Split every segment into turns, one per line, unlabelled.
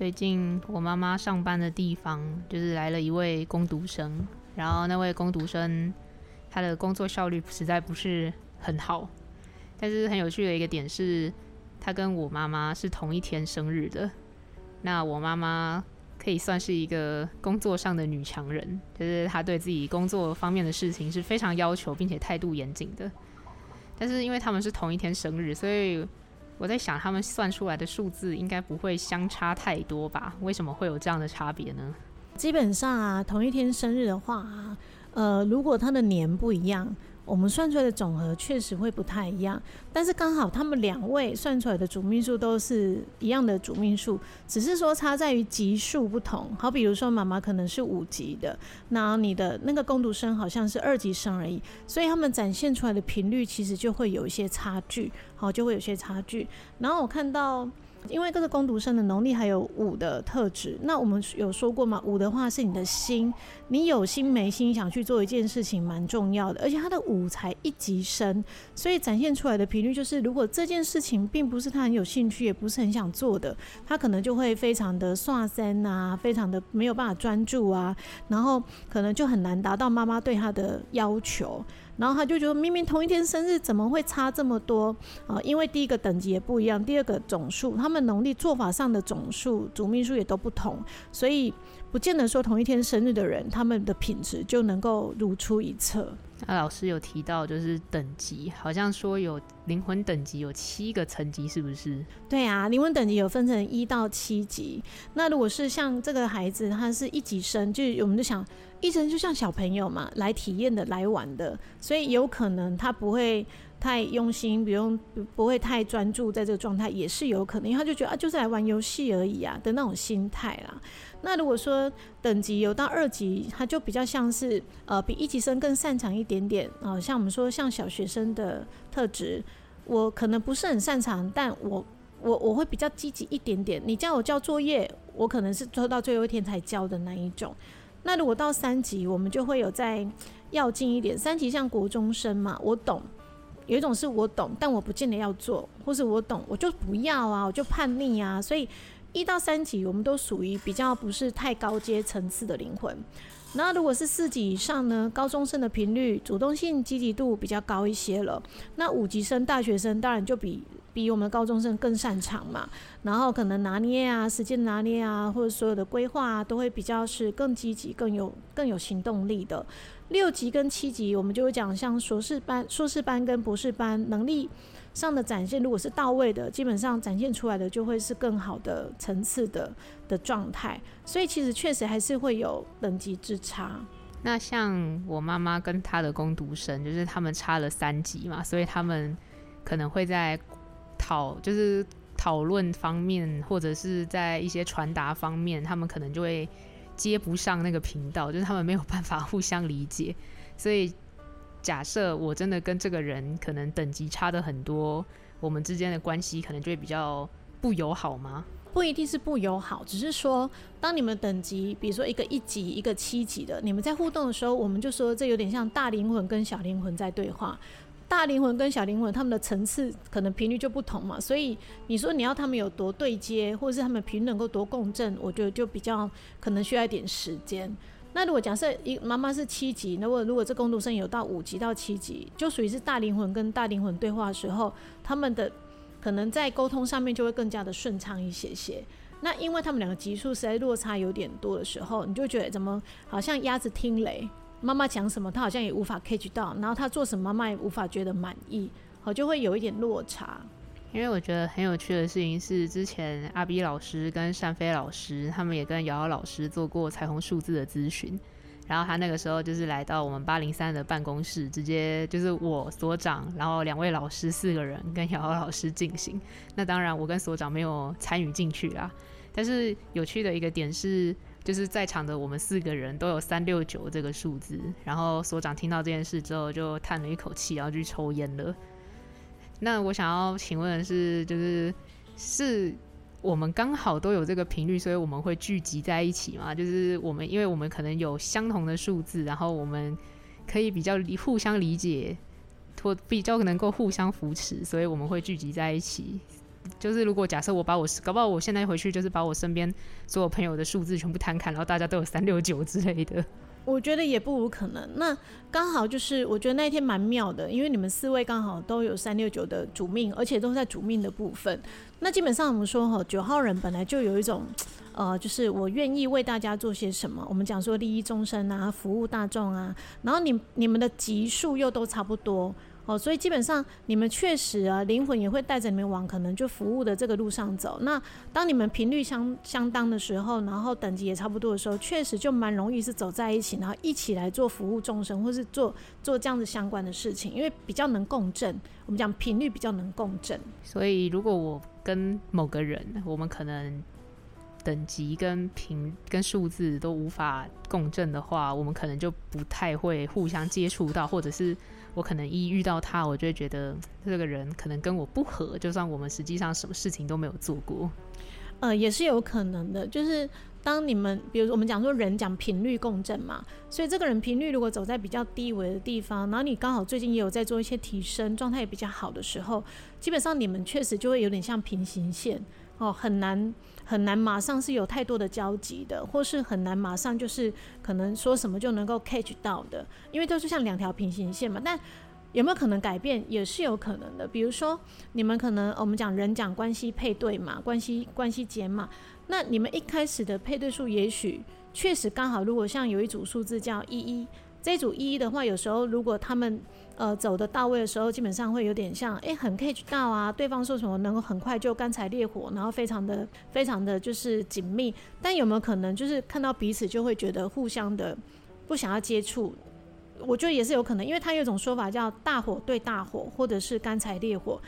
最近我妈妈上班的地方，就是来了一位工读生，然后那位工读生他的工作效率实在不是很好，但是很有趣的一个点是，他跟我妈妈是同一天生日的。那我妈妈可以算是一个工作上的女强人，就是她对自己工作方面的事情是非常要求，并且态度严谨的。但是因为他们是同一天生日，所以。我在想，他们算出来的数字应该不会相差太多吧？为什么会有这样的差别呢？
基本上啊，同一天生日的话啊，呃，如果他的年不一样。我们算出来的总和确实会不太一样，但是刚好他们两位算出来的主命数都是一样的主命数，只是说差在于级数不同。好，比如说妈妈可能是五级的，那你的那个工读生好像是二级生而已，所以他们展现出来的频率其实就会有一些差距，好，就会有些差距。然后我看到。因为这个工读生的农历还有五的特质，那我们有说过嘛？五的话是你的心，你有心没心想去做一件事情蛮重要的，而且他的五才一级生，所以展现出来的频率就是，如果这件事情并不是他很有兴趣，也不是很想做的，他可能就会非常的刷身啊，非常的没有办法专注啊，然后可能就很难达到妈妈对他的要求。然后他就觉得明明同一天生日，怎么会差这么多啊？因为第一个等级也不一样，第二个总数，他们农历做法上的总数、主命数也都不同，所以不见得说同一天生日的人，他们的品质就能够如出一辙。
那老师有提到，就是等级，好像说有灵魂等级有七个层级，是不是？
对啊，灵魂等级有分成一到七级。那如果是像这个孩子，他是一级生，就我们就想，一级就像小朋友嘛，来体验的，来玩的，所以有可能他不会。太用心，不用不会太专注在这个状态，也是有可能，因为他就觉得啊，就是来玩游戏而已啊的那种心态啦。那如果说等级有到二级，他就比较像是呃比一级生更擅长一点点啊、像我们说像小学生的特质，我可能不是很擅长，但我我我会比较积极一点点。你叫我交作业，我可能是拖到最后一天才交的那一种。那如果到三级，我们就会有再要进一点。三级像国中生嘛，我懂。有一种是我懂，但我不见得要做，或是我懂，我就不要啊，我就叛逆啊。所以一到三级，我们都属于比较不是太高阶层次的灵魂。那如果是四级以上呢？高中生的频率、主动性、积极度比较高一些了。那五级生、大学生当然就比比我们高中生更擅长嘛。然后可能拿捏啊、时间拿捏啊，或者所有的规划啊，都会比较是更积极、更有更有行动力的。六级跟七级，我们就会讲像硕士班、硕士班跟博士班能力上的展现，如果是到位的，基本上展现出来的就会是更好的层次的的状态。所以其实确实还是会有等级之差。
那像我妈妈跟她的工读生，就是他们差了三级嘛，所以他们可能会在讨就是讨论方面，或者是在一些传达方面，他们可能就会。接不上那个频道，就是他们没有办法 互相理解，所以假设我真的跟这个人可能等级差的很多，我们之间的关系可能就会比较不友好吗？
不一定是不友好，只是说当你们等级，比如说一个一级，一个七级的，你们在互动的时候，我们就说这有点像大灵魂跟小灵魂在对话。大灵魂跟小灵魂，他们的层次可能频率就不同嘛，所以你说你要他们有多对接，或者是他们频率能够多共振，我觉得就比较可能需要一点时间。那如果假设一妈妈是七级，那我如果这工读生有到五级到七级，就属于是大灵魂跟大灵魂对话的时候，他们的可能在沟通上面就会更加的顺畅一些些。那因为他们两个级数实在落差有点多的时候，你就觉得怎么好像鸭子听雷。妈妈讲什么，他好像也无法 catch 到，然后他做什么，妈妈也无法觉得满意，好，就会有一点落差。
因为我觉得很有趣的事情是，之前阿 B 老师跟单飞老师，他们也跟瑶瑶老师做过彩虹数字的咨询，然后他那个时候就是来到我们八零三的办公室，直接就是我所长，然后两位老师四个人跟瑶瑶老师进行。那当然我跟所长没有参与进去啦。但是有趣的一个点是，就是在场的我们四个人都有三六九这个数字。然后所长听到这件事之后就叹了一口气，然后去抽烟了。那我想要请问的是，就是是。我们刚好都有这个频率，所以我们会聚集在一起嘛。就是我们，因为我们可能有相同的数字，然后我们可以比较理互相理解，或比较能够互相扶持，所以我们会聚集在一起。就是如果假设我把我搞不好我现在回去，就是把我身边所有朋友的数字全部摊开，然后大家都有三六九之类的。
我觉得也不无可能。那刚好就是，我觉得那一天蛮妙的，因为你们四位刚好都有三六九的主命，而且都在主命的部分。那基本上我们说哈，九号人本来就有一种，呃，就是我愿意为大家做些什么。我们讲说利益众生啊，服务大众啊，然后你你们的级数又都差不多。哦，所以基本上你们确实啊，灵魂也会带着你们往可能就服务的这个路上走。那当你们频率相相当的时候，然后等级也差不多的时候，确实就蛮容易是走在一起，然后一起来做服务众生，或是做做这样子相关的事情，因为比较能共振。我们讲频率比较能共振。
所以如果我跟某个人，我们可能等级跟频跟数字都无法共振的话，我们可能就不太会互相接触到，或者是。我可能一遇到他，我就会觉得 这个人可能跟我不合，就算我们实际上什么事情都没有做过，
呃，也是有可能的。就是当你们，比如我们讲说人讲频率共振嘛，所以这个人频率如果走在比较低维的地方，然后你刚好最近也有在做一些提升，状态也比较好的时候，基本上你们确实就会有点像平行线哦，很难。很难马上是有太多的交集的，或是很难马上就是可能说什么就能够 catch 到的，因为都是像两条平行线嘛。但有没有可能改变，也是有可能的。比如说你们可能我们讲人讲关系配对嘛，关系关系结嘛，那你们一开始的配对数也许确实刚好，如果像有一组数字叫一一，这组一的话，有时候如果他们。呃，走的到位的时候，基本上会有点像，哎、很 catch 到啊，对方说什么能够很快就干柴烈火，然后非常的、非常的就是紧密。但有没有可能，就是看到彼此就会觉得互相的不想要接触？我觉得也是有可能，因为他有一种说法叫大火对大火，或者是干柴烈火。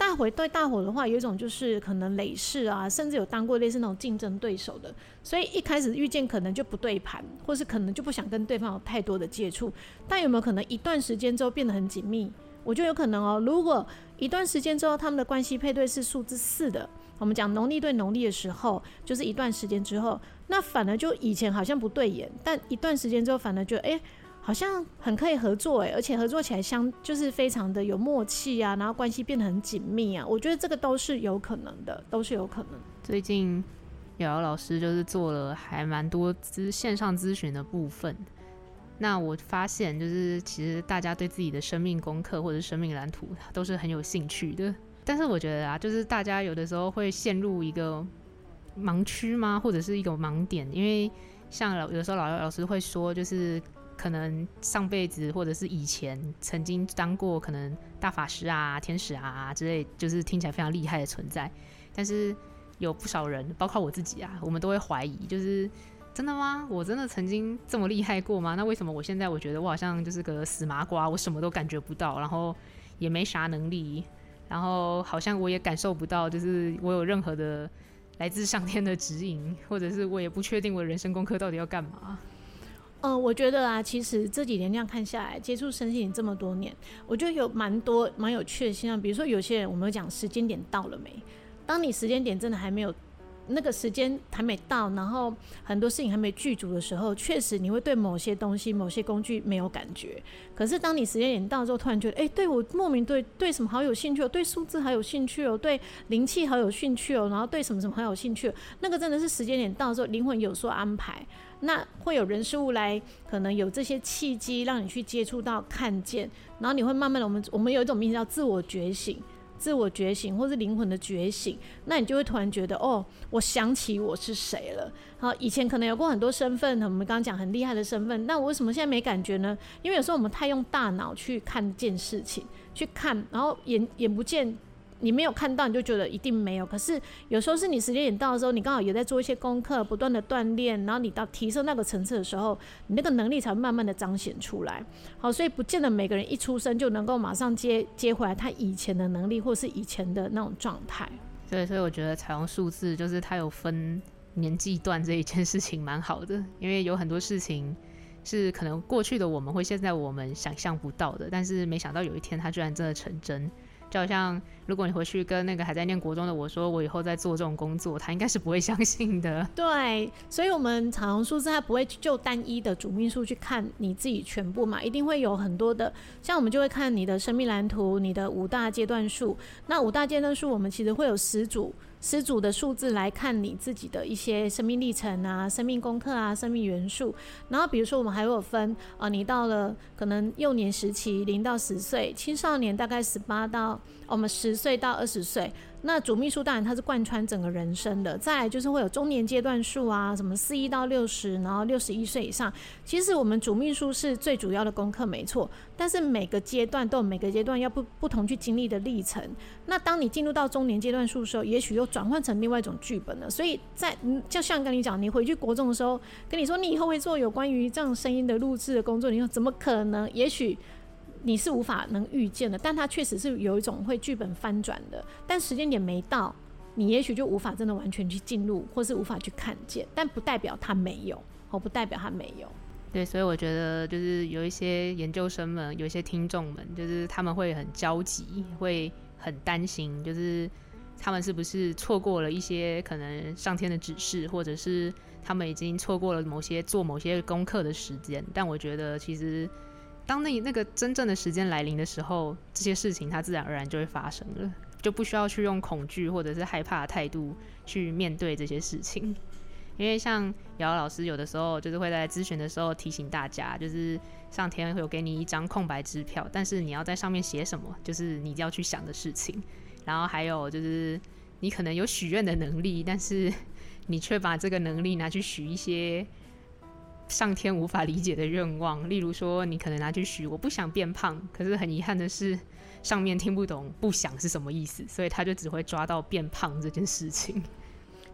大伙对大伙的话，有一种就是可能累世啊，甚至有当过类似那种竞争对手的，所以一开始遇见可能就不对盘，或是可能就不想跟对方有太多的接触。但有没有可能一段时间之后变得很紧密？我觉得有可能哦。如果一段时间之后他们的关系配对是数字四的，我们讲农历对农历的时候，就是一段时间之后，那反而就以前好像不对眼，但一段时间之后反而就哎。好像很可以合作诶，而且合作起来相就是非常的有默契啊，然后关系变得很紧密啊，我觉得这个都是有可能的，都是有可能。
最近瑶瑶老师就是做了还蛮多咨线上咨询的部分，那我发现就是其实大家对自己的生命功课或者生命蓝图都是很有兴趣的，但是我觉得啊，就是大家有的时候会陷入一个盲区吗，或者是一个盲点，因为像老有的时候老姚老师会说就是。可能上辈子或者是以前曾经当过可能大法师啊、天使啊之类，就是听起来非常厉害的存在。但是有不少人，包括我自己啊，我们都会怀疑，就是真的吗？我真的曾经这么厉害过吗？那为什么我现在我觉得我好像就是个死麻瓜，我什么都感觉不到，然后也没啥能力，然后好像我也感受不到，就是我有任何的来自上天的指引，或者是我也不确定我人生功课到底要干嘛。
嗯、呃，我觉得啊，其实这几年这样看下来，接触身心灵这么多年，我觉得有蛮多蛮有趣的现象。比如说，有些人我们讲时间点到了没？当你时间点真的还没有。那个时间还没到，然后很多事情还没具足的时候，确实你会对某些东西、某些工具没有感觉。可是当你时间点到之后，突然觉得，哎、对我莫名对对什么好有兴趣哦，对数字好有兴趣哦，对灵气好有兴趣哦，然后对什么什么好有兴趣哦，那个真的是时间点到之后，灵魂有所安排，那会有人事物来，可能有这些契机让你去接触到、看见，然后你会慢慢的，我们我们有一种名字叫自我觉醒。自我觉醒，或是灵魂的觉醒，那你就会突然觉得，哦，我想起我是谁了。好，以前可能有过很多身份，我们刚刚讲很厉害的身份，那我为什么现在没感觉呢？因为有时候我们太用大脑去看见事情，去看，然后眼眼不见你没有看到，你就觉得一定没有。可是有时候是你时间点到的时候，你刚好也在做一些功课，不断的锻炼，然后你到提升那个层次的时候，你那个能力才会慢慢的彰显出来。好，所以不见得每个人一出生就能够马上接接回来他以前的能力，或是以前的那种状态。
对，所以我觉得采用数字就是它有分年纪段这一件事情蛮好的，因为有很多事情是可能过去的我们会现在我们想象不到的，但是没想到有一天它居然真的成真。就好像，如果你回去跟那个还在念国中的我说，我以后在做这种工作，他应该是不会相信的。
对，所以，我们采用数字，它不会就单一的主命数去看你自己全部嘛，一定会有很多的。像我们就会看你的生命蓝图，你的五大阶段数。那五大阶段数，我们其实会有十组。十组的数字来看你自己的一些生命历程啊、生命功课啊、生命元素。然后比如说我们还有分啊，你到了可能幼年时期零到十岁，青少年大概十八到我们十岁到二十岁。那主秘书当然它是贯穿整个人生的，再来就是会有中年阶段数啊，什么四一到六十，然后六十一岁以上。其实我们主秘书是最主要的功课，没错。但是每个阶段都有每个阶段要不不同去经历的历程。那当你进入到中年阶段数的时候，也许又转换成另外一种剧本了。所以在，就像跟你讲，你回去国中的时候，跟你说你以后会做有关于这样声音的录制的工作，你说怎么可能？也许。你是无法能预见的，但它确实是有一种会剧本翻转的，但时间点没到，你也许就无法真的完全去进入，或是无法去看见，但不代表它没有，哦，不代表它没有。
对，所以我觉得就是有一些研究生们，有一些听众们，就是他们会很焦急，会很担心，就是他们是不是错过了一些可能上天的指示，或者是他们已经错过了某些做某些功课的时间。但我觉得其实。当那那个真正的时间来临的时候，这些事情它自然而然就会发生了，就不需要去用恐惧或者是害怕的态度去面对这些事情。因为像瑶瑶老师有的时候就是会在咨询的时候提醒大家，就是上天会有给你一张空白支票，但是你要在上面写什么，就是你要去想的事情。然后还有就是你可能有许愿的能力，但是你却把这个能力拿去许一些。上天无法理解的愿望，例如说，你可能拿去许，我不想变胖，可是很遗憾的是，上面听不懂“不想”是什么意思，所以他就只会抓到变胖这件事情。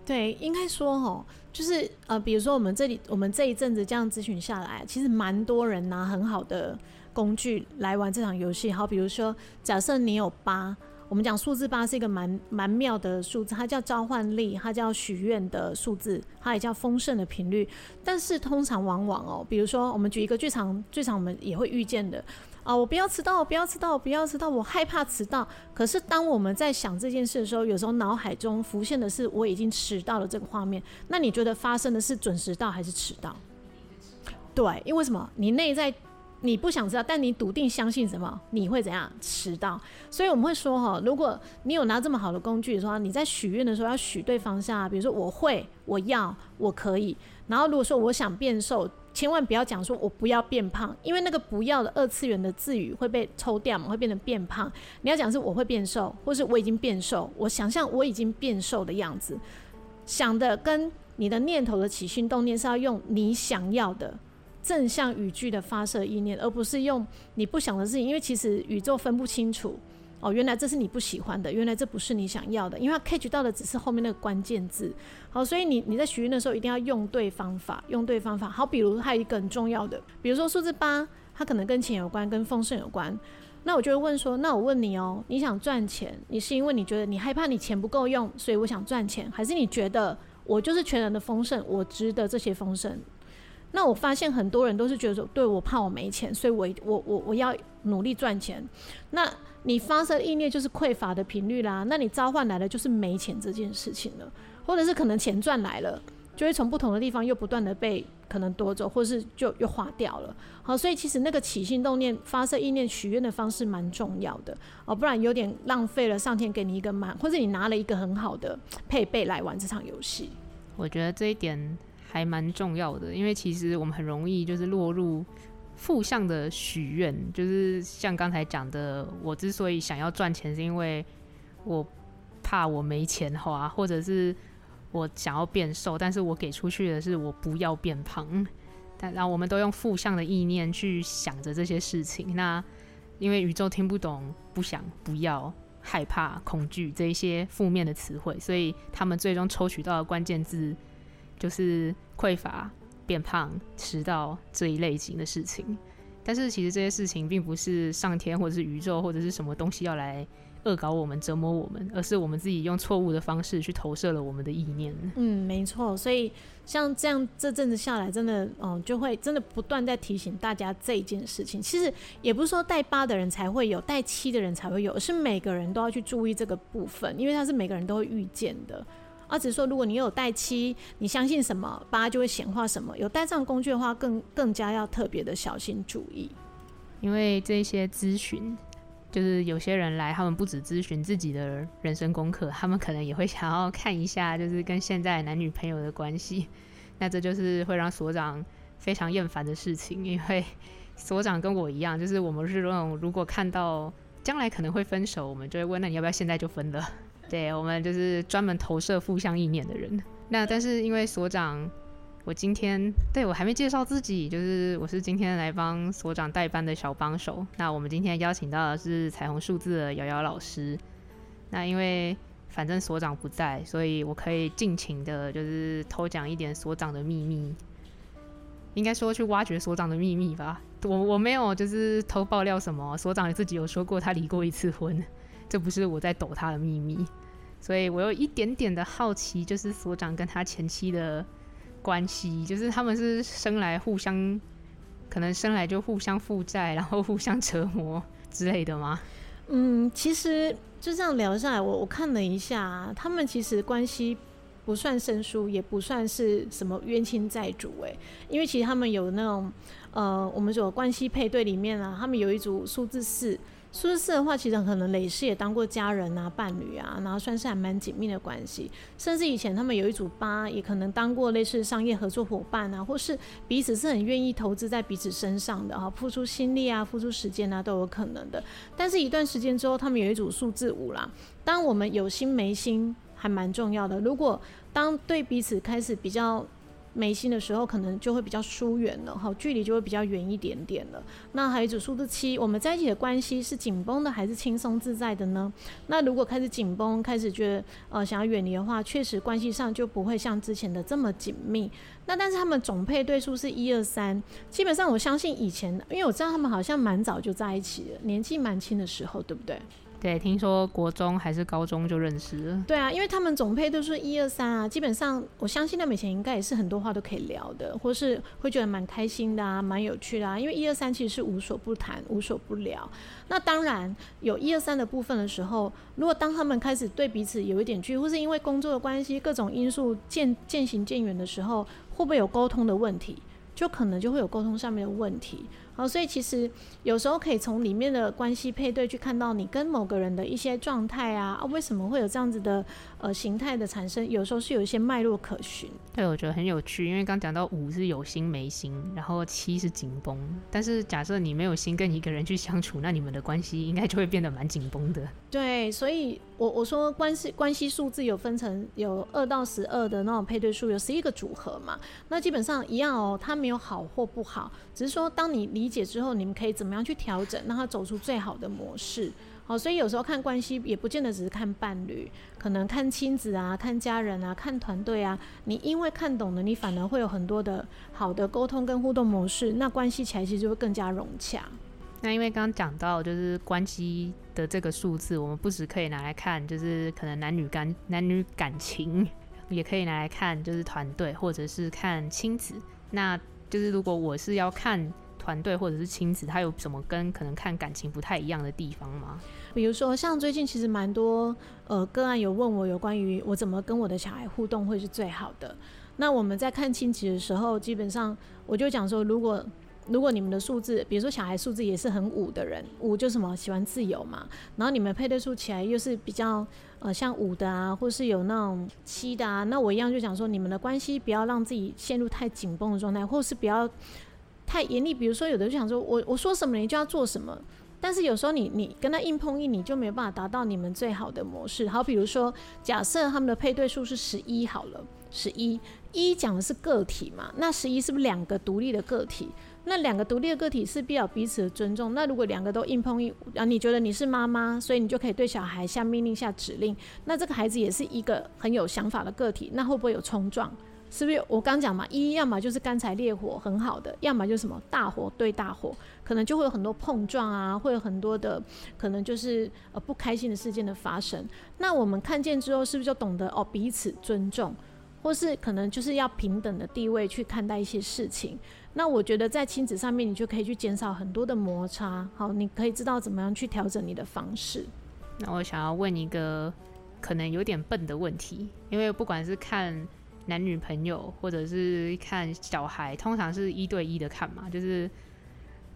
对，应该说哦，就是呃，比如说我们这里，我们这一阵子这样咨询下来，其实蛮多人拿很好的工具来玩这场游戏。好，比如说，假设你有八。我们讲数字八是一个蛮蛮妙的数字，它叫召唤力，它叫许愿的数字，它也叫丰盛的频率。但是通常往往哦，比如说我们举一个最常最常我们也会遇见的啊，我不要迟到，不要迟到，不要迟到，我害怕迟到。可是当我们在想这件事的时候，有时候脑海中浮现的是我已经迟到了这个画面。那你觉得发生的是准时到还是迟到？对，因为什么？你内在。你不想知道，但你笃定相信什么？你会怎样迟到？所以我们会说哈，如果你有拿这么好的工具的话，你在许愿的时候要许对方向啊，比如说我会，我要，我可以。然后如果说我想变瘦，千万不要讲说我不要变胖，因为那个不要的二次元的字语会被抽掉嘛，会变成变胖。你要讲是我会变瘦，或是我已经变瘦，我想象我已经变瘦的样子，想的跟你的念头的起心动念是要用你想要的。正向语句的发射意念，而不是用你不想的事情，因为其实宇宙分不清楚哦，原来这是你不喜欢的，原来这不是你想要的，因为它 catch 到的只是后面那个关键字。好，所以你你在许愿的时候一定要用对方法，用对方法。好，比如还有一个很重要的，比如说数字八，它可能跟钱有关，跟丰盛有关。那我就会问说，那我问你哦，你想赚钱，你是因为你觉得你害怕你钱不够用，所以我想赚钱，还是你觉得我就是全然的丰盛，我值得这些丰盛？那我发现很多人都是觉得说，对，我怕我没钱，所以我我我我要努力赚钱。那你发射意念就是匮乏的频率啦，那你召唤来的就是没钱这件事情了，或者是可能钱赚来了，就会从不同的地方又不断的被可能夺走，或是就又花掉了。好，所以其实那个起心动念、发射意念、许愿的方式蛮重要的哦，不然有点浪费了上天给你一个满，或者你拿了一个很好的配备来玩这场游戏。
我觉得这一点。还蛮重要的，因为其实我们很容易就是落入负向的许愿，就是像刚才讲的，我之所以想要赚钱，是因为我怕我没钱花，或者是我想要变瘦，但是我给出去的是我不要变胖，但然后我们都用负向的意念去想着这些事情，那因为宇宙听不懂不想不要，害怕、恐惧这一些负面的词汇，所以他们最终抽取到的关键字就是匮乏、变胖、迟到这一类型的事情。但是其实这些事情并不是上天或者是宇宙或者是什么东西要来恶搞我们、折磨我们，而是我们自己用错误的方式去投射了我们的意念。
嗯，没错。所以像这样这阵子下来，真的，嗯，就会真的不断在提醒大家这一件事情。其实也不是说带八的人才会有，带七的人才会有，是每个人都要去注意这个部分，因为它是每个人都会遇见的。而只是说，如果你有带七，你相信什么，八就会显化什么。有带上工具的话，更更加要特别的小心注意。
因为这些咨询，就是有些人来，他们不止咨询自己的人生功课，他们可能也会想要看一下，就是跟现在男女朋友的关系。那这就是会让所长非常厌烦的事情，因为所长跟我一样，就是我们是那种如果看到将来可能会分手，我们就会问，那你要不要现在就分了？对，我们就是专门投射负向意念的人。那但是因为所长，我今天对我还没介绍自己，就是我是今天来帮所长代班的小帮手。那我们今天邀请到的是彩虹数字的瑶瑶老师。那因为反正所长不在，所以我可以尽情的，就是偷讲一点所长的秘密。应该说去挖掘所长的秘密吧。我我没有就是偷爆料什么，所长自己有说过他离过一次婚。这不是我在抖他的秘密，所以我有一点点的好奇，就是所长跟他前妻的关系，就是他们是生来互相，可能生来就互相负债，然后互相折磨之类的吗？
嗯，其实就这样聊下来，我我看了一下，他们其实关系不算生疏，也不算是什么冤亲债主，诶，因为其实他们有那种，呃，我们说关系配对里面啊，他们有一组数字四。数字四的话，其实可能累世也当过家人啊、伴侣啊，然后算是还蛮紧密的关系。甚至以前他们有一组八，也可能当过类似商业合作伙伴啊，或是彼此是很愿意投资在彼此身上的哈，付出心力啊、付出时间啊都有可能的。但是一段时间之后，他们有一组数字五啦。当我们有心没心，还蛮重要的。如果当对彼此开始比较。没心的时候，可能就会比较疏远了，哈，距离就会比较远一点点了。那还有一组数字七，我们在一起的关系是紧绷的还是轻松自在的呢？那如果开始紧绷，开始觉得呃想要远离的话，确实关系上就不会像之前的这么紧密。那但是他们总配对数是一二三，基本上我相信以前，因为我知道他们好像蛮早就在一起了，年纪蛮轻的时候，对不对？
对，听说国中还是高中就认识了。
对啊，因为他们总配都是一二三啊，基本上我相信他们以前应该也是很多话都可以聊的，或是会觉得蛮开心的啊，蛮有趣的啊。因为一二三其实是无所不谈、无所不聊。那当然有一二三的部分的时候，如果当他们开始对彼此有一点距离，或是因为工作的关系、各种因素渐渐行渐远的时候，会不会有沟通的问题？就可能就会有沟通上面的问题。好，所以其实有时候可以从里面的关系配对去看到你跟某个人的一些状态啊，啊，为什么会有这样子的呃形态的产生？有时候是有一些脉络可循。
对，我觉得很有趣，因为刚讲到五是有心没心，然后七是紧绷。但是假设你没有心跟一个人去相处，那你们的关系应该就会变得蛮紧绷的。
对，所以我我说关系关系数字有分成有二到十二的那种配对数，有十一个组合嘛。那基本上一样哦，它没有好或不好，只是说当你离理解之后，你们可以怎么样去调整，让他走出最好的模式？好，所以有时候看关系也不见得只是看伴侣，可能看亲子啊、看家人啊、看团队啊。你因为看懂了，你反而会有很多的好的沟通跟互动模式，那关系起来其实就会更加融洽。
那因为刚刚讲到就是关系的这个数字，我们不只可以拿来看，就是可能男女感男女感情，也可以拿来看，就是团队或者是看亲子。那就是如果我是要看。团队或者是亲子，他有什么跟可能看感情不太一样的地方吗？
比如说，像最近其实蛮多呃个案有问我有关于我怎么跟我的小孩互动会是最好的。那我们在看亲子的时候，基本上我就讲说，如果如果你们的数字，比如说小孩数字也是很五的人，五就什么喜欢自由嘛，然后你们配对数起来又是比较呃像五的啊，或是有那种七的啊，那我一样就讲说，你们的关系不要让自己陷入太紧绷的状态，或是不要。太严厉，比如说有的就想说，我我说什么你就要做什么，但是有时候你你跟他硬碰硬，你就没有办法达到你们最好的模式。好，比如说假设他们的配对数是十一好了，十一，一讲的是个体嘛，那十一是不是两个独立的个体？那两个独立的个体是必要彼此的尊重。那如果两个都硬碰硬，啊，你觉得你是妈妈，所以你就可以对小孩下命令、下指令。那这个孩子也是一个很有想法的个体，那会不会有冲撞？是不是？我刚讲嘛，一要么就是干柴烈火很好的，要么就是什么大火对大火，可能就会有很多碰撞啊，会有很多的可能就是呃不开心的事件的发生。那我们看见之后，是不是就懂得哦彼此尊重，或是可能就是要平等的地位去看待一些事情？那我觉得在亲子上面，你就可以去减少很多的摩擦。好，你可以知道怎么样去调整你的方式。
那我想要问一个可能有点笨的问题，因为不管是看男女朋友，或者是看小孩，通常是一对一的看嘛，就是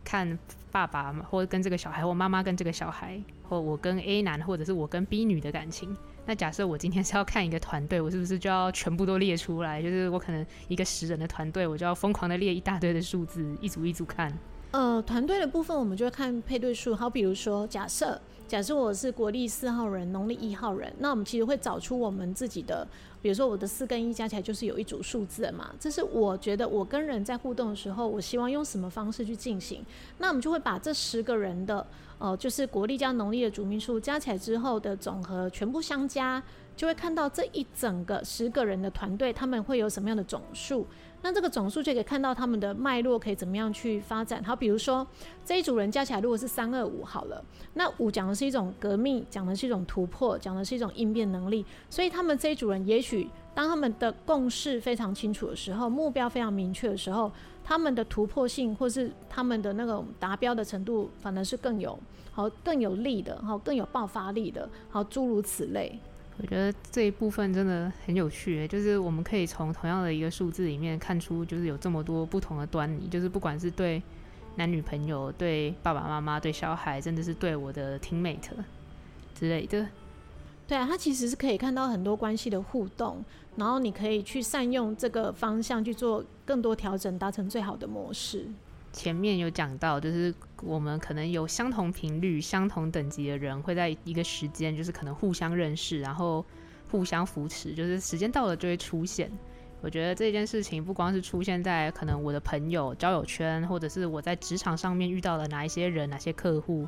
看爸爸或者跟这个小孩，或妈妈跟这个小孩，或我跟 A 男，或者是我跟 B 女的感情。那假设我今天是要看一个团队，我是不是就要全部都列出来？就是我可能一个十人的团队，我就要疯狂的列一大堆的数字，一组一组看。
呃，团队的部分我们就会看配对数。好，比如说假设假设我是国历四号人，农历一号人，那我们其实会找出我们自己的，比如说我的四跟一加起来就是有一组数字嘛。这是我觉得我跟人在互动的时候，我希望用什么方式去进行。那我们就会把这十个人的。呃，就是国历加农历的主命数加起来之后的总和全部相加，就会看到这一整个十个人的团队，他们会有什么样的总数。那这个总数就可以看到他们的脉络可以怎么样去发展。好，比如说这一组人加起来如果是三二五好了，那五讲的是一种革命，讲的是一种突破，讲的是一种应变能力。所以他们这一组人，也许当他们的共识非常清楚的时候，目标非常明确的时候。他们的突破性，或是他们的那个达标的程度，反而是更有好、更有力的，好更有爆发力的，好诸如此类。
我觉得这一部分真的很有趣，就是我们可以从同样的一个数字里面看出，就是有这么多不同的端倪，就是不管是对男女朋友、对爸爸妈妈、对小孩，甚至是对我的 teammate 之类的。
对啊，它其实是可以看到很多关系的互动，然后你可以去善用这个方向去做更多调整，达成最好的模式。
前面有讲到，就是我们可能有相同频率、相同等级的人会在一个时间，就是可能互相认识，然后互相扶持，就是时间到了就会出现。我觉得这件事情不光是出现在可能我的朋友交友圈，或者是我在职场上面遇到的哪一些人、哪些客户。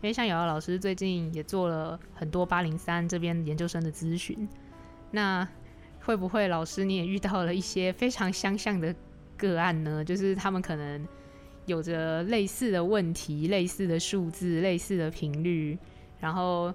因为像瑶瑶老师最近也做了很多八零三这边研究生的咨询，那会不会老师你也遇到了一些非常相像的个案呢？就是他们可能有着类似的问题、类似的数字、类似的频率，然后。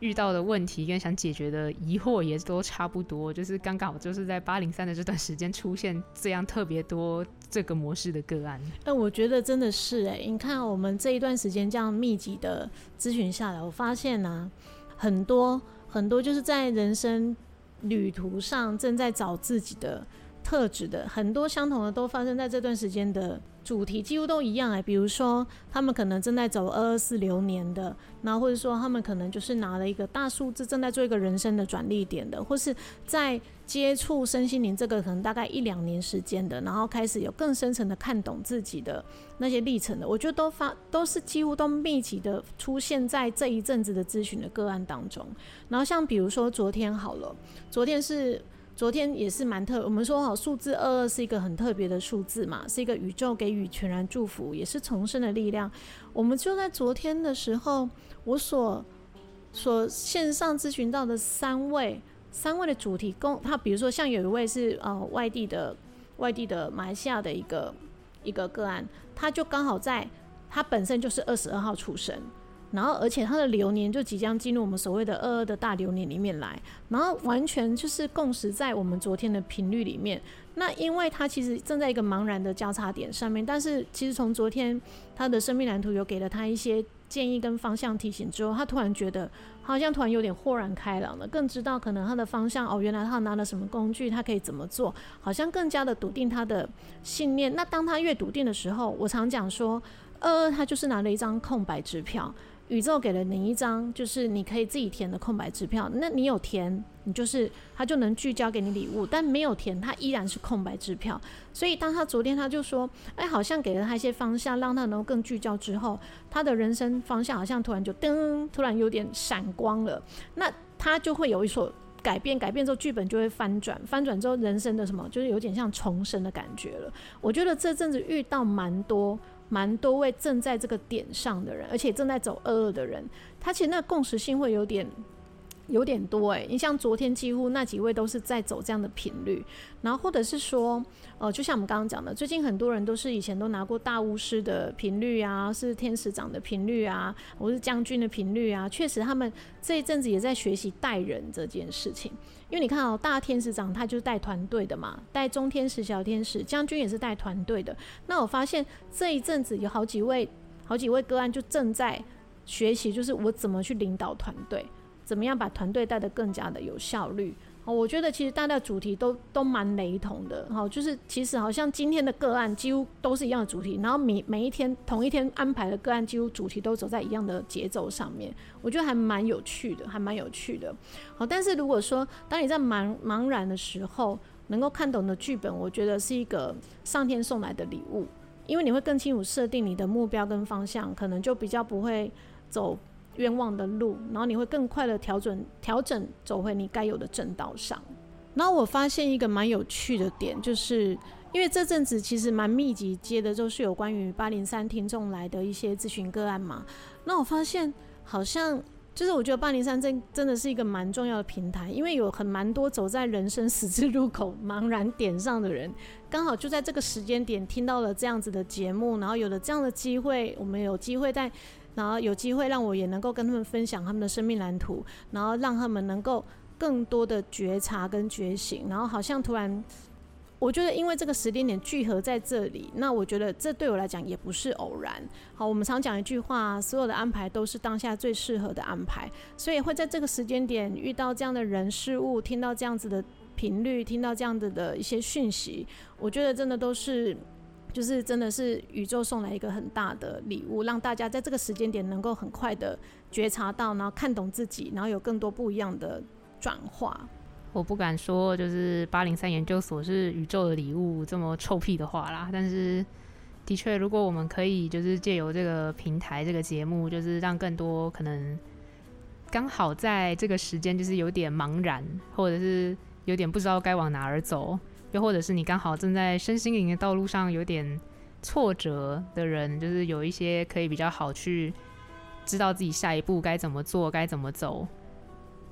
遇到的问题跟想解决的疑惑也都差不多，就是刚刚好就是在八零三的这段时间出现这样特别多这个模式的个案。
那我觉得真的是哎、你看我们这一段时间这样密集的咨询下来，我发现呢、很多很多就是在人生旅途上正在找自己的特质的，很多相同的都发生在这段时间的。主题几乎都一样哎，比如说他们可能正在走二二四流年的，然后或者说他们可能就是拿了一个大数字，正在做一个人生的转捩点的，或是在接触身心灵这个可能大概一两年时间的，然后开始有更深层的看懂自己的那些历程的，我觉得都发都是几乎都密集的出现在这一阵子的咨询的个案当中。然后像比如说昨天好了，昨天是。昨天也是蛮特，我们说好数字二二是一个很特别的数字嘛，是一个宇宙给予全然祝福，也是重生的力量。我们就在昨天的时候，我所所线上咨询到的三位，三位的主题共，他比如说像有一位是呃外地的，外地的马来西亚的一个一个个案，他就刚好在他本身就是二十二号出生。然后，而且他的流年就即将进入我们所谓的二二的大流年里面来，然后完全就是共识在我们昨天的频率里面。那因为他其实正在一个茫然的交叉点上面，但是其实从昨天他的生命蓝图有给了他一些建议跟方向提醒之后，他突然觉得好像突然有点豁然开朗了，更知道可能他的方向哦，原来他拿了什么工具，他可以怎么做，好像更加的笃定他的信念。那当他越笃定的时候，我常讲说，二二他就是拿了一张空白支票。宇宙给了你一张，就是你可以自己填的空白支票。那你有填，你就是他就能聚焦给你礼物；但没有填，他依然是空白支票。所以当他昨天他就说，哎，好像给了他一些方向，让他能够更聚焦之后，他的人生方向好像突然就噔，突然有点闪光了。那他就会有一所。改变，改变之后剧本就会翻转，翻转之后人生的什么，就是有点像重生的感觉了。我觉得这阵子遇到蛮多蛮多位正在这个点上的人，而且正在走二二的人，他其实那共识性会有点。有点多哎，你像昨天几乎那几位都是在走这样的频率，然后或者是说，呃，就像我们刚刚讲的，最近很多人都是以前都拿过大巫师的频率啊，是天使长的频率啊，或是将军的频率啊，确实他们这一阵子也在学习带人这件事情。因为你看哦，大天使长他就是带团队的嘛，带中天使、小天使，将军也是带团队的。那我发现这一阵子有好几位、好几位个案就正在学习，就是我怎么去领导团队。怎么样把团队带得更加的有效率？哦，我觉得其实大家主题都都蛮雷同的，哈，就是其实好像今天的个案几乎都是一样的主题，然后每每一天同一天安排的个案几乎主题都走在一样的节奏上面，我觉得还蛮有趣的，还蛮有趣的。好，但是如果说当你在茫茫然的时候，能够看懂的剧本，我觉得是一个上天送来的礼物，因为你会更清楚设定你的目标跟方向，可能就比较不会走冤枉的路，然后你会更快的调整调整走回你该有的正道上。然后我发现一个蛮有趣的点，就是因为这阵子其实蛮密集接的，就是有关于八零三听众来的一些咨询个案嘛。那我发现好像就是我觉得八零三真真的是一个蛮重要的平台，因为有很蛮多走在人生十字路口茫然点上的人，刚好就在这个时间点听到了这样子的节目，然后有了这样的机会，我们有机会在。然后有机会让我也能够跟他们分享他们的生命蓝图，然后让他们能够更多的觉察跟觉醒，然后好像突然，我觉得因为这个时间点聚合在这里，那我觉得这对我来讲也不是偶然。好，我们常讲一句话，所有的安排都是当下最适合的安排，所以会在这个时间点遇到这样的人事物，听到这样子的频率，听到这样子的一些讯息，我觉得真的都是。就是真的是宇宙送来一个很大的礼物，让大家在这个时间点能够很快的觉察到，然后看懂自己，然后有更多不一样的转化。
我不敢说就是八零三研究所是宇宙的礼物这么臭屁的话啦，但是的确，如果我们可以就是借由这个平台这个节目，就是让更多可能刚好在这个时间就是有点茫然，或者是有点不知道该往哪儿走。又或者是你刚好正在身心灵的道路上有点挫折的人，就是有一些可以比较好去知道自己下一步该怎么做、该怎么走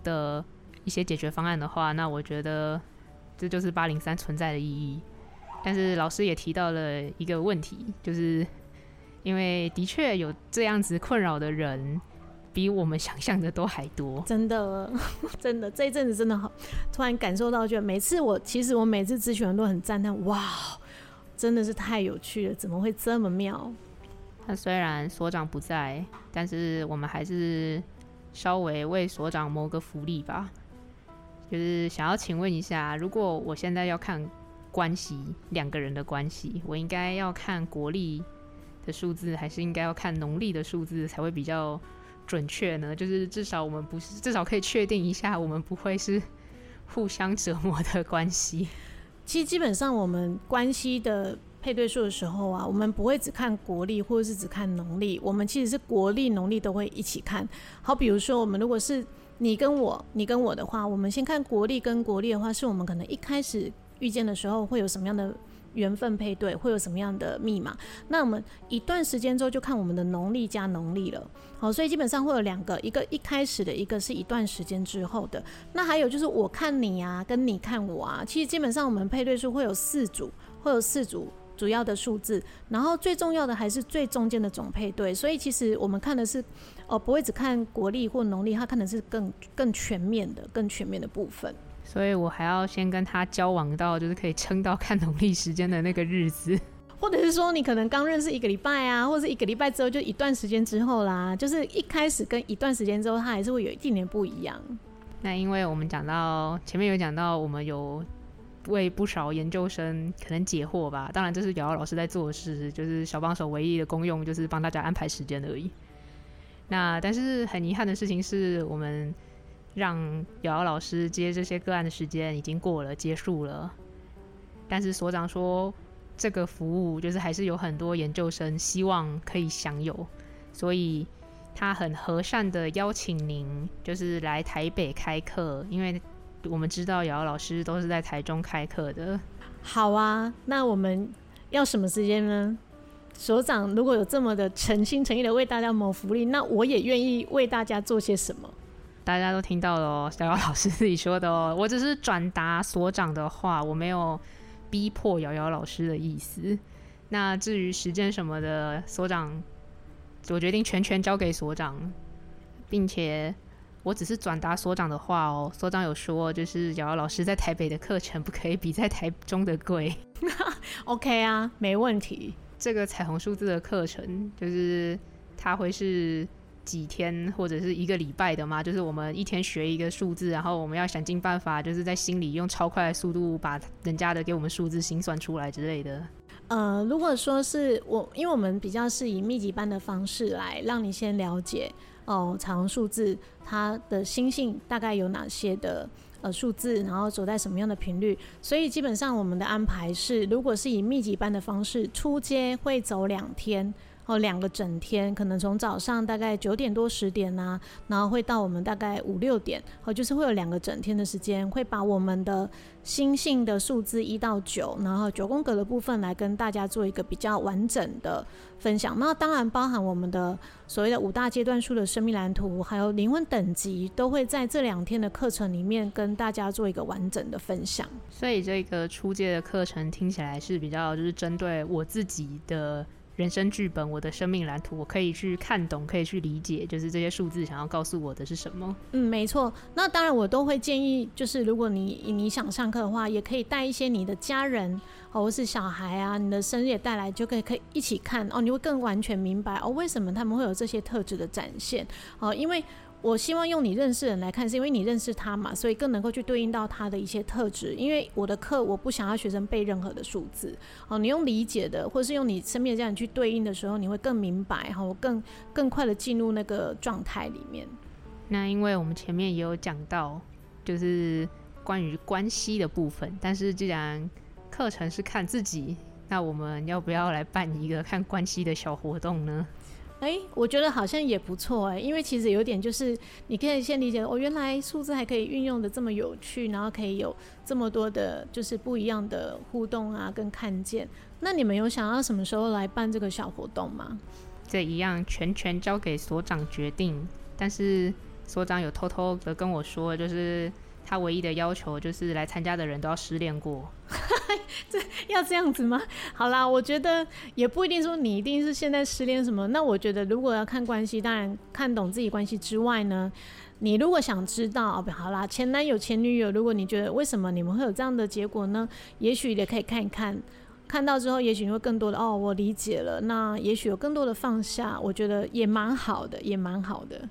的一些解决方案的话，那我觉得这就是八零三存在的意义。但是老师也提到了一个问题，就是因为的确有这样子困扰的人。比我们想象的都还多，
真的，真的，这一阵子真的好，突然感受到，就每次我其实我每次咨询人都很赞叹，哇，真的是太有趣了，怎么会这么妙？
那虽然所长不在，但是我们还是稍微为所长谋个福利吧，就是想要请问一下，如果我现在要看关系，两个人的关系，我应该要看国历的数字，还是应该要看农历的数字才会比较？准确呢，就是至少我们不是，至少可以确定一下，我们不会是互相折磨的关系。
其实基本上我们关系的配对数的时候啊，我们不会只看国历或者是只看农历，我们其实是国历、农历都会一起看。好，比如说我们如果是你跟我，你跟我的话，我们先看国历跟国历的话，是我们可能一开始遇见的时候会有什么样的。缘分配对会有什么样的密码？那我们一段时间之后就看我们的农历加农历了。好，所以基本上会有两个，一个一开始的，一个是一段时间之后的。那还有就是我看你啊，跟你看我啊，其实基本上我们配对数会有四组，会有四组主要的数字，然后最重要的还是最中间的总配对。所以其实我们看的是，哦，不会只看国历或农历，它看的是更更全面的、更全面的部分。
所以我还要先跟他交往到，就是可以撑到看农历时间的那个日子，
或者是说你可能刚认识一个礼拜啊，或者是一个礼拜之后就一段时间之后啦，就是一开始跟一段时间之后，它还是会有一点点不一样。
那因为我们讲到前面有讲到，我们有为不少研究生可能解惑吧，当然这是瑶瑶老师在做的事，就是小帮手唯一的功用就是帮大家安排时间而已。那但是很遗憾的事情是我们。让瑶瑶老师接这些个案的时间已经过了，结束了。但是所长说，这个服务就是还是有很多研究生希望可以享有，所以他很和善的邀请您，就是来台北开课。因为我们知道瑶瑶老师都是在台中开课的。
好啊，那我们要什么时间呢？所长如果有这么的诚心诚意的为大家谋福利，那我也愿意为大家做些什么。
大家都听到了哦，瑶瑶老师自己说的哦，我只是转达所长的话，我没有逼迫瑶瑶老师的意思。那至于时间什么的，所长，我决定全权交给所长，并且我只是转达所长的话哦。所长有说，就是瑶瑶老师在台北的课程不可以比在台中的贵。
OK 啊，没问题。
这个彩虹数字的课程，就是它会是几天或者是一个礼拜的吗？就是我们一天学一个数字，然后我们要想尽办法，就是在心里用超快的速度把人家的给我们数字心算出来之类的。
呃，如果说是我，因为我们比较是以密集班的方式来让你先了解哦，彩虹数字它的心性大概有哪些的呃数字，然后走在什么样的频率，所以基本上我们的安排是，如果是以密集班的方式，初阶会走两天。哦，两个整天，可能从早上大概九点多十点呐、然后会到我们大概五六点，哦，就是会有两个整天的时间，会把我们的心性的数字一到九，然后九宫格的部分来跟大家做一个比较完整的分享。那当然包含我们的所谓的五大阶段数的生命蓝图，还有灵魂等级，都会在这两天的课程里面跟大家做一个完整的分享。
所以这个初阶的课程听起来是比较就是针对我自己的。人生剧本，我的生命蓝图，我可以去看懂，可以去理解，就是这些数字想要告诉我的是什么。
嗯，没错。那当然，我都会建议，就是如果你你想上课的话，也可以带一些你的家人，或是小孩啊，你的生日也带来，就可以可以一起看哦，你会更完全明白哦，为什么他们会有这些特质的展现哦，因为。我希望用你认识的人来看，是因为你认识他嘛，所以更能够去对应到他的一些特质。因为我的课，我不想要学生背任何的数字。哦，你用理解的，或是用你身边的这样去对应的时候，你会更明白，哈，我更更快的进入那个状态里面。
那因为我们前面也有讲到，就是关于关系的部分。但是既然课程是看自己，那我们要不要来办一个看关系的小活动呢？
哎、我觉得好像也不错哎，因为其实有点就是，你可以先理解哦，原来数字还可以运用的这么有趣，然后可以有这么多的，就是不一样的互动啊，跟看见。那你们有想要什么时候来办这个小活动吗？
这一样全权交给所长决定，但是所长有偷偷的跟我说，就是。他唯一的要求就是来参加的人都要失恋过，
这要这样子吗？好啦，我觉得也不一定说你一定是现在失恋什么。那我觉得如果要看关系，当然看懂自己关系之外呢，你如果想知道，好啦，前男友前女友，如果你觉得为什么你们会有这样的结果呢？也许也可以看一看，看到之后，也许你会更多的哦，我理解了。那也许有更多的放下，我觉得也蛮好的，也蛮好的。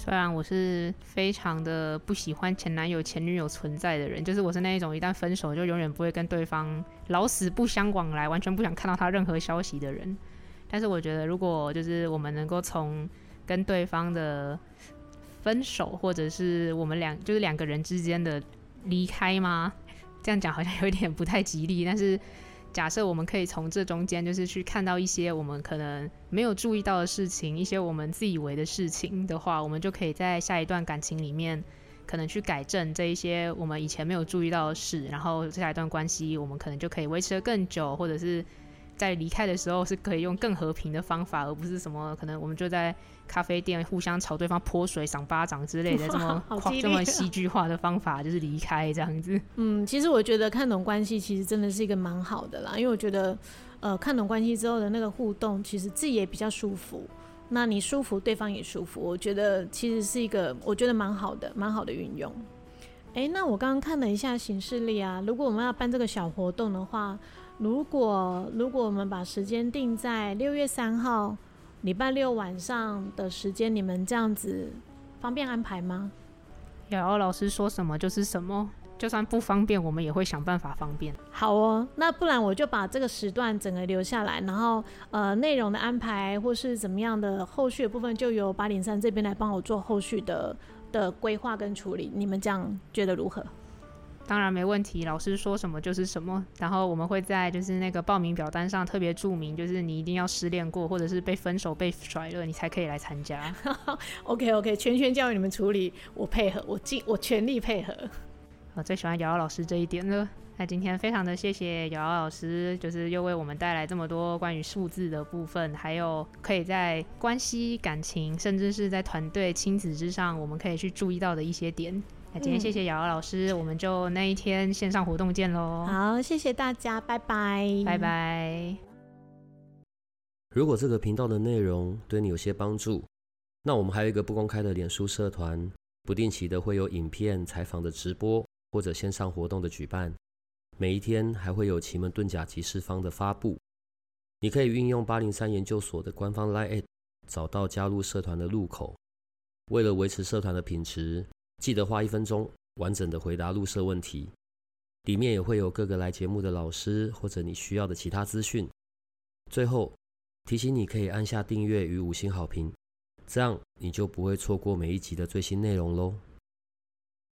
虽然我是非常的不喜欢前男友前女友存在的人，就是我是那一种一旦分手就永远不会跟对方老死不相往来，完全不想看到他任何消息的人。但是我觉得，如果就是我们能够从跟对方的分手，或者是我们两就是两个人之间的离开吗？这样讲好像有点不太吉利，但是。假设我们可以从这中间，就是去看到一些我们可能没有注意到的事情，一些我们自以为的事情的话，我们就可以在下一段感情里面，可能去改正这一些我们以前没有注意到的事，然后下一段关系我们可能就可以维持的更久，或者是。在离开的时候是可以用更和平的方法，而不是什么可能我们就在咖啡店互相朝对方泼水、赏巴掌之类的这么这么戏剧化的方法，就是离开这样子。
嗯，其实我觉得看懂关系其实真的是一个蛮好的啦，因为我觉得呃看懂关系之后的那个互动，其实自己也比较舒服。那你舒服，对方也舒服，我觉得其实是一个我觉得蛮好的、蛮好的运用。哎、欸，那我刚刚看了一下行事历啊，如果我们要办这个小活动的话。如果如果我们把时间定在六月三号礼拜六晚上的时间，你们这样子方便安排吗？
瑶瑶老师说什么就是什么，就算不方便，我们也会想办法方便。
好哦，那不然我就把这个时段整个留下来，然后呃内容的安排或是怎么样的后续的部分，就由八零三这边来帮我做后续的的规划跟处理。你们这样觉得如何？
当然没问题，老师说什么就是什么。然后我们会在就是那个报名表单上特别注明，就是你一定要失恋过，或者是被分手、被甩了，你才可以来参加。
OK OK，全权交由你们处理，我配合，我尽我全力配合。
我最喜欢瑶瑶老师这一点了。那今天非常的谢谢瑶瑶老师，就是又为我们带来这么多关于数字的部分，还有可以在关系、感情，甚至是在团队、亲子之上，我们可以去注意到的一些点。那今天谢谢瑶瑶老师，嗯、我们就那一天线上活动见喽。
好，谢谢大家，拜拜，
拜拜。
如果这个频道的内容对你有些帮助，那我们还有一个不公开的脸书社团，不定期的会有影片、采访的直播或者线上活动的举办。每一天还会有奇门遁甲集市方的发布，你可以运用八零三研究所的官方 LINE@ 找到加入社团的入口。为了维持社团的品质，记得花一分钟完整的回答入社问题。里面也会有各个来节目的老师或者你需要的其他资讯。最后提醒你可以按下订阅与五星好评，这样你就不会错过每一集的最新内容喽。